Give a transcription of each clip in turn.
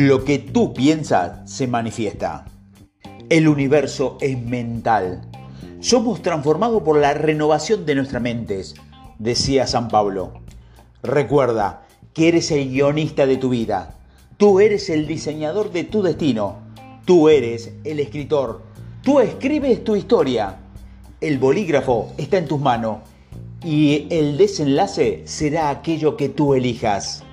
Lo que tú piensas se manifiesta. El universo es mental. Somos transformados por la renovación de nuestras mentes, decía San Pablo. Recuerda que eres el guionista de tu vida. Tú eres el diseñador de tu destino. Tú eres el escritor. Tú escribes tu historia. El bolígrafo está en tus manos y el desenlace será aquello que tú elijas.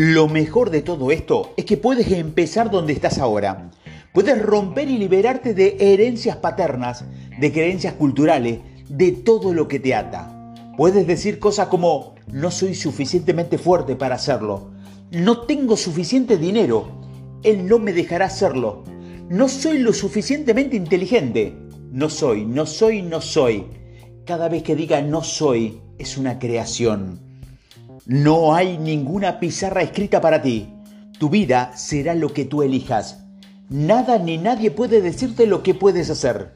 Lo mejor de todo esto es que puedes empezar donde estás ahora. Puedes romper y liberarte de herencias paternas, de creencias culturales, de todo lo que te ata. Puedes decir cosas como, no soy suficientemente fuerte para hacerlo, no tengo suficiente dinero, él no me dejará hacerlo, no soy lo suficientemente inteligente, no soy, no soy, no soy. Cada vez que diga no soy, es una creación. No hay ninguna pizarra escrita para ti. Tu vida será lo que tú elijas. Nada ni nadie puede decirte lo que puedes hacer.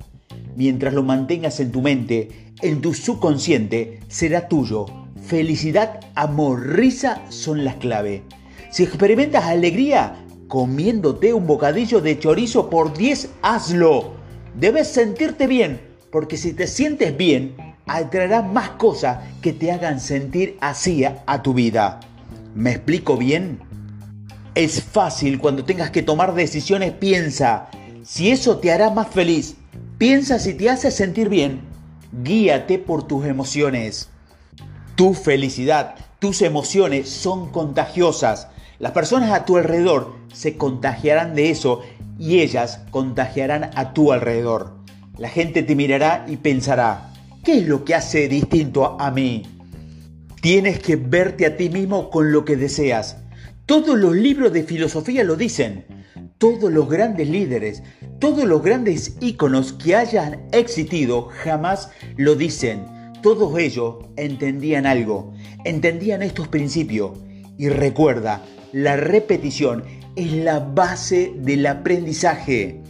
Mientras lo mantengas en tu mente, en tu subconsciente, será tuyo. Felicidad, amor, risa son las clave. Si experimentas alegría comiéndote un bocadillo de chorizo por 10, hazlo. Debes sentirte bien, porque si te sientes bien, atraerás más cosas que te hagan sentir así a tu vida. ¿Me explico bien? Es fácil cuando tengas que tomar decisiones, piensa si eso te hará más feliz. Piensa si te hace sentir bien. Guíate por tus emociones. Tu felicidad, tus emociones son contagiosas. Las personas a tu alrededor se contagiarán de eso y ellas contagiarán a tu alrededor. La gente te mirará y pensará, ¿Qué es lo que hace distinto a mí? Tienes que verte a ti mismo con lo que deseas. Todos los libros de filosofía lo dicen. Todos los grandes líderes, todos los grandes íconos que hayan existido jamás lo dicen. Todos ellos entendían algo, entendían estos principios. Y recuerda, la repetición es la base del aprendizaje.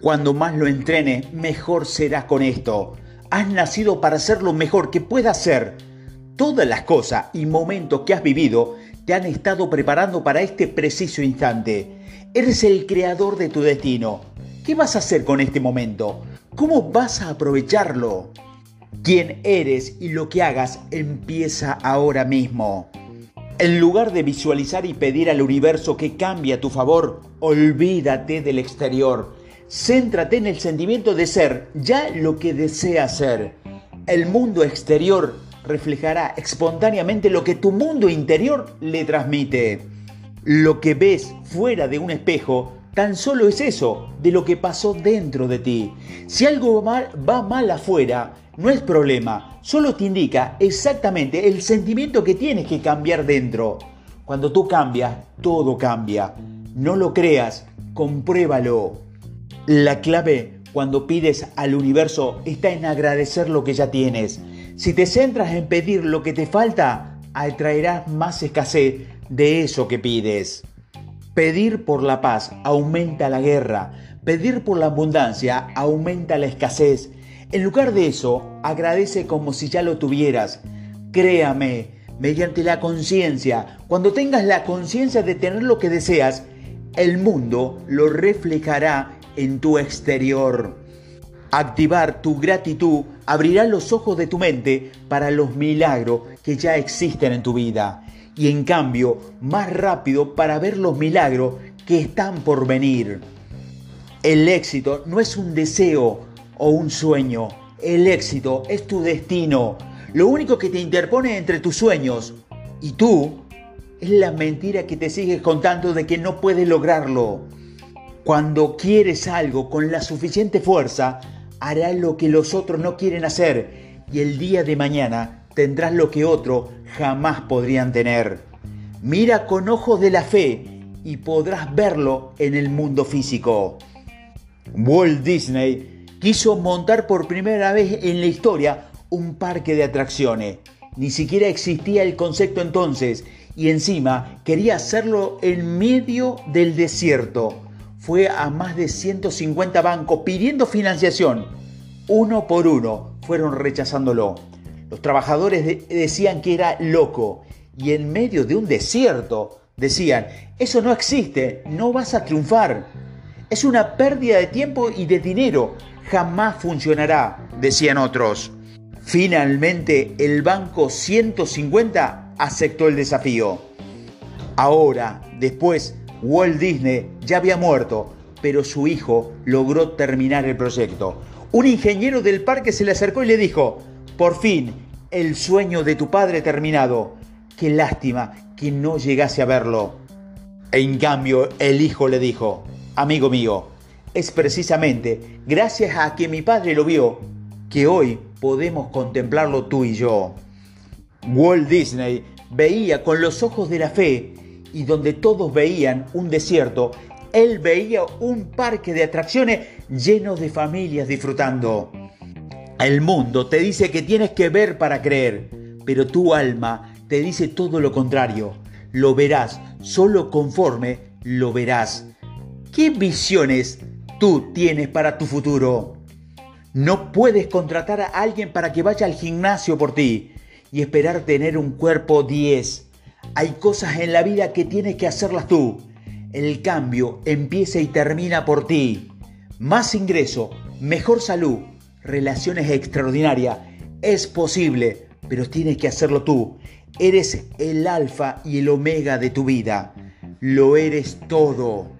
Cuando más lo entrenes, mejor serás con esto. Has nacido para ser lo mejor que puedas ser. Todas las cosas y momentos que has vivido te han estado preparando para este preciso instante. Eres el creador de tu destino. ¿Qué vas a hacer con este momento? ¿Cómo vas a aprovecharlo? Quién eres y lo que hagas empieza ahora mismo. En lugar de visualizar y pedir al universo que cambie a tu favor, olvídate del exterior Céntrate en el sentimiento de ser ya lo que deseas ser. El mundo exterior reflejará espontáneamente lo que tu mundo interior le transmite. Lo que ves fuera de un espejo tan solo es eso, de lo que pasó dentro de ti. Si algo va mal afuera, no es problema, solo te indica exactamente el sentimiento que tienes que cambiar dentro. Cuando tú cambias, todo cambia. No lo creas, compruébalo. La clave cuando pides al universo está en agradecer lo que ya tienes. Si te centras en pedir lo que te falta, atraerás más escasez de eso que pides. Pedir por la paz aumenta la guerra. Pedir por la abundancia aumenta la escasez. En lugar de eso, agradece como si ya lo tuvieras. Créame, mediante la conciencia, cuando tengas la conciencia de tener lo que deseas, el mundo lo reflejará en tu exterior. Activar tu gratitud abrirá los ojos de tu mente para los milagros que ya existen en tu vida y en cambio más rápido para ver los milagros que están por venir. El éxito no es un deseo o un sueño, el éxito es tu destino. Lo único que te interpone entre tus sueños y tú es la mentira que te sigues contando de que no puedes lograrlo. Cuando quieres algo con la suficiente fuerza, harás lo que los otros no quieren hacer y el día de mañana tendrás lo que otros jamás podrían tener. Mira con ojos de la fe y podrás verlo en el mundo físico. Walt Disney quiso montar por primera vez en la historia un parque de atracciones. Ni siquiera existía el concepto entonces y encima quería hacerlo en medio del desierto fue a más de 150 bancos pidiendo financiación. Uno por uno fueron rechazándolo. Los trabajadores decían que era loco y en medio de un desierto Decían, eso no existe, no vas a triunfar. Es una pérdida de tiempo y de dinero, jamás funcionará, decían otros. Finalmente, el Banco 150 aceptó el desafío. Ahora, después, Walt Disney ya había muerto, pero su hijo logró terminar el proyecto. Un ingeniero del parque se le acercó y le dijo, por fin, el sueño de tu padre terminado. Qué lástima que no llegase a verlo. En cambio, el hijo le dijo, amigo mío, es precisamente gracias a que mi padre lo vio que hoy podemos contemplarlo tú y yo. Walt Disney veía con los ojos de la fe y donde todos veían un desierto, él veía un parque de atracciones lleno de familias disfrutando. El mundo te dice que tienes que ver para creer, pero tu alma te dice todo lo contrario. Lo verás, solo conforme lo verás. ¿Qué visiones tú tienes para tu futuro? No puedes contratar a alguien para que vaya al gimnasio por ti y esperar tener un cuerpo 10. Hay cosas en la vida que tienes que hacerlas tú. El cambio empieza y termina por ti. Más ingreso, mejor salud, relaciones extraordinarias. Es posible, pero tienes que hacerlo tú. Eres el alfa y el omega de tu vida. Lo eres todo.